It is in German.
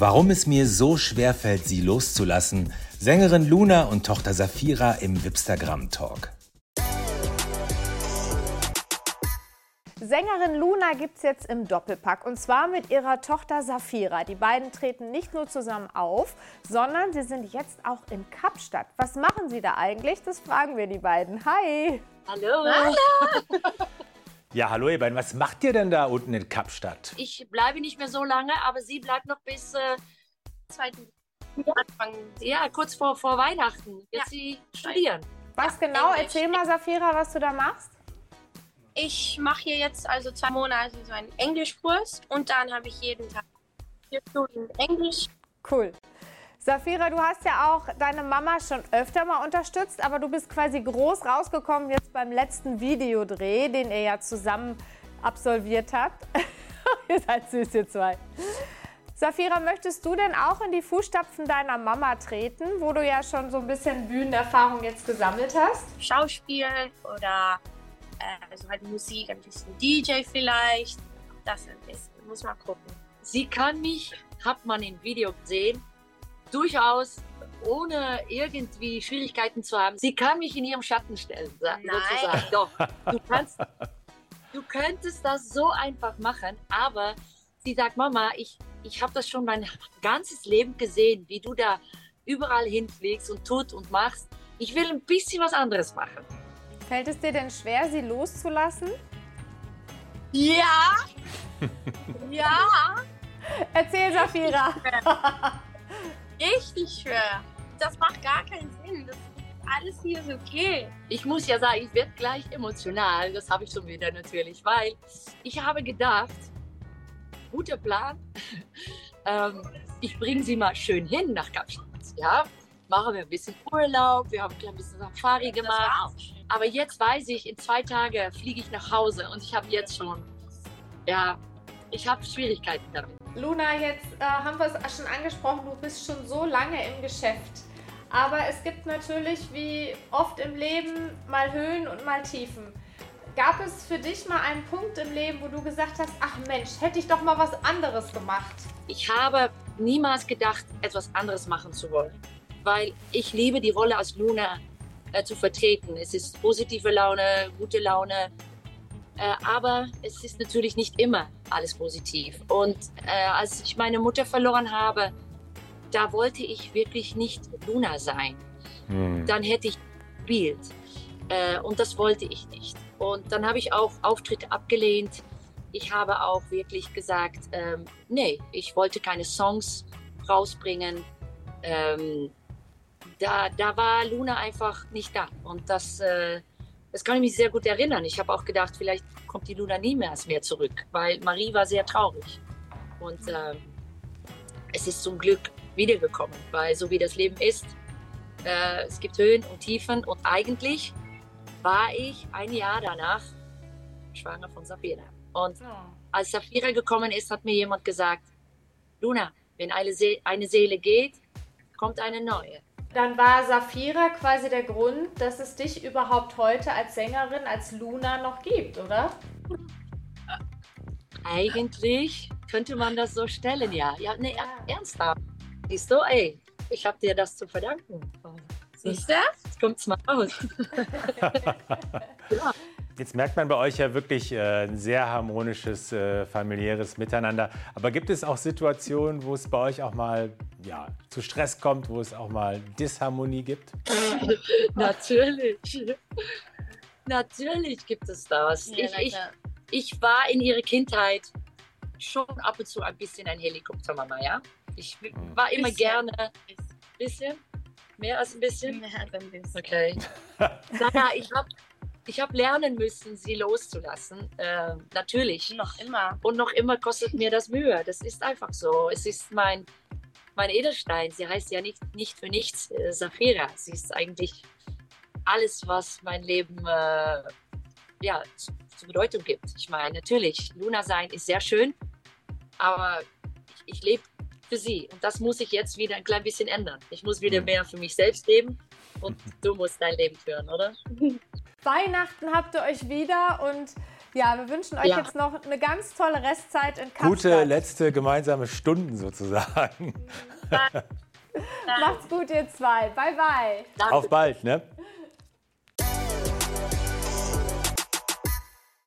Warum es mir so schwer fällt, sie loszulassen. Sängerin Luna und Tochter Safira im Wipstagram Talk. Sängerin Luna gibt es jetzt im Doppelpack und zwar mit ihrer Tochter Safira. Die beiden treten nicht nur zusammen auf, sondern sie sind jetzt auch in Kapstadt. Was machen sie da eigentlich? Das fragen wir die beiden. Hi! Hallo! Hallo. Ja, hallo ihr beiden. Was macht ihr denn da unten in Kapstadt? Ich bleibe nicht mehr so lange, aber sie bleibt noch bis äh, zweiten Anfang, ja, kurz vor, vor Weihnachten. Wird ja. sie studieren. Was genau? Englisch. Erzähl mal, Safira, was du da machst. Ich mache hier jetzt also zwei Monate so einen Englischkurs und dann habe ich jeden Tag vier Stunden Englisch. Cool. Safira, du hast ja auch deine Mama schon öfter mal unterstützt, aber du bist quasi groß rausgekommen jetzt beim letzten Videodreh, den ihr ja zusammen absolviert habt. ihr seid süß, ihr zwei. Safira, möchtest du denn auch in die Fußstapfen deiner Mama treten, wo du ja schon so ein bisschen Bühnenerfahrung jetzt gesammelt hast? Schauspiel oder also halt Musik, ein bisschen DJ vielleicht. Das ein bisschen, muss man gucken. Sie kann mich, hat man im Video gesehen, durchaus ohne irgendwie Schwierigkeiten zu haben. Sie kann mich in ihrem Schatten stellen, Nein. sozusagen. Doch, du kannst, du könntest das so einfach machen, aber sie sagt, Mama, ich, ich habe das schon mein ganzes Leben gesehen, wie du da überall hinfliegst und tut und machst. Ich will ein bisschen was anderes machen. Fällt es dir denn schwer, sie loszulassen? Ja. ja. Erzähl, Safira. Richtig schwer. Das macht gar keinen Sinn. Das alles hier ist okay. Ich muss ja sagen, ich werde gleich emotional. Das habe ich schon wieder natürlich, weil ich habe gedacht, guter Plan. ähm, ich bringe sie mal schön hin nach Kapstadt. Ja, machen wir ein bisschen Urlaub, wir haben ein bisschen Safari gemacht. Aber jetzt weiß ich, in zwei Tagen fliege ich nach Hause und ich habe jetzt schon, ja, ich habe Schwierigkeiten damit. Luna, jetzt äh, haben wir es schon angesprochen, du bist schon so lange im Geschäft. Aber es gibt natürlich, wie oft im Leben, mal Höhen und mal Tiefen. Gab es für dich mal einen Punkt im Leben, wo du gesagt hast, ach Mensch, hätte ich doch mal was anderes gemacht? Ich habe niemals gedacht, etwas anderes machen zu wollen weil ich liebe die Rolle als Luna äh, zu vertreten. Es ist positive Laune, gute Laune, aber es ist natürlich nicht immer alles positiv. Und äh, als ich meine Mutter verloren habe, da wollte ich wirklich nicht Luna sein. Hm. Dann hätte ich gespielt. Äh, und das wollte ich nicht. Und dann habe ich auch Auftritte abgelehnt. Ich habe auch wirklich gesagt, ähm, nee, ich wollte keine Songs rausbringen. Ähm, da, da war Luna einfach nicht da. Und das, äh, das kann ich mich sehr gut erinnern. Ich habe auch gedacht, vielleicht kommt die Luna nie mehr, mehr zurück, weil Marie war sehr traurig. Und äh, es ist zum Glück wiedergekommen, weil so wie das Leben ist, äh, es gibt Höhen und Tiefen. Und eigentlich war ich ein Jahr danach schwanger von Safira. Und als Safira gekommen ist, hat mir jemand gesagt, Luna, wenn eine, See eine Seele geht, kommt eine neue. Dann war Safira quasi der Grund, dass es dich überhaupt heute als Sängerin, als Luna noch gibt, oder? Eigentlich könnte man das so stellen, ja. Ja, nee, ja. ernsthaft. Siehst du, ey, ich habe dir das zu verdanken. Siehst du? Jetzt kommt's mal raus. ja. Jetzt merkt man bei euch ja wirklich äh, ein sehr harmonisches, äh, familiäres Miteinander. Aber gibt es auch Situationen, wo es bei euch auch mal ja, zu Stress kommt, wo es auch mal Disharmonie gibt? Natürlich. Natürlich gibt es das. Ja, ich, ich, ich war in ihrer Kindheit schon ab und zu ein bisschen ein Helikoptermama, ja? Ich hm. war immer bisschen. gerne. Bisschen? Mehr als ein bisschen? Mehr als ein bisschen. Okay. Naja, ich habe ich habe lernen müssen, sie loszulassen. Äh, natürlich. Noch immer. Und noch immer kostet mir das Mühe. Das ist einfach so. Es ist mein, mein Edelstein. Sie heißt ja nicht, nicht für nichts äh, Safira. Sie ist eigentlich alles, was mein Leben äh, ja, zu, zu, Bedeutung gibt. Ich meine, natürlich, Luna sein ist sehr schön, aber ich, ich lebe für sie. Und das muss ich jetzt wieder ein klein bisschen ändern. Ich muss wieder mhm. mehr für mich selbst leben und du musst dein Leben führen, oder? Weihnachten habt ihr euch wieder und Ja, wir wünschen euch Ja. jetzt noch eine ganz tolle Restzeit in Kapstadt. Gute letzte gemeinsame Stunden sozusagen. Macht's gut, ihr zwei. Bye, bye. Danke. Auf bald, ne?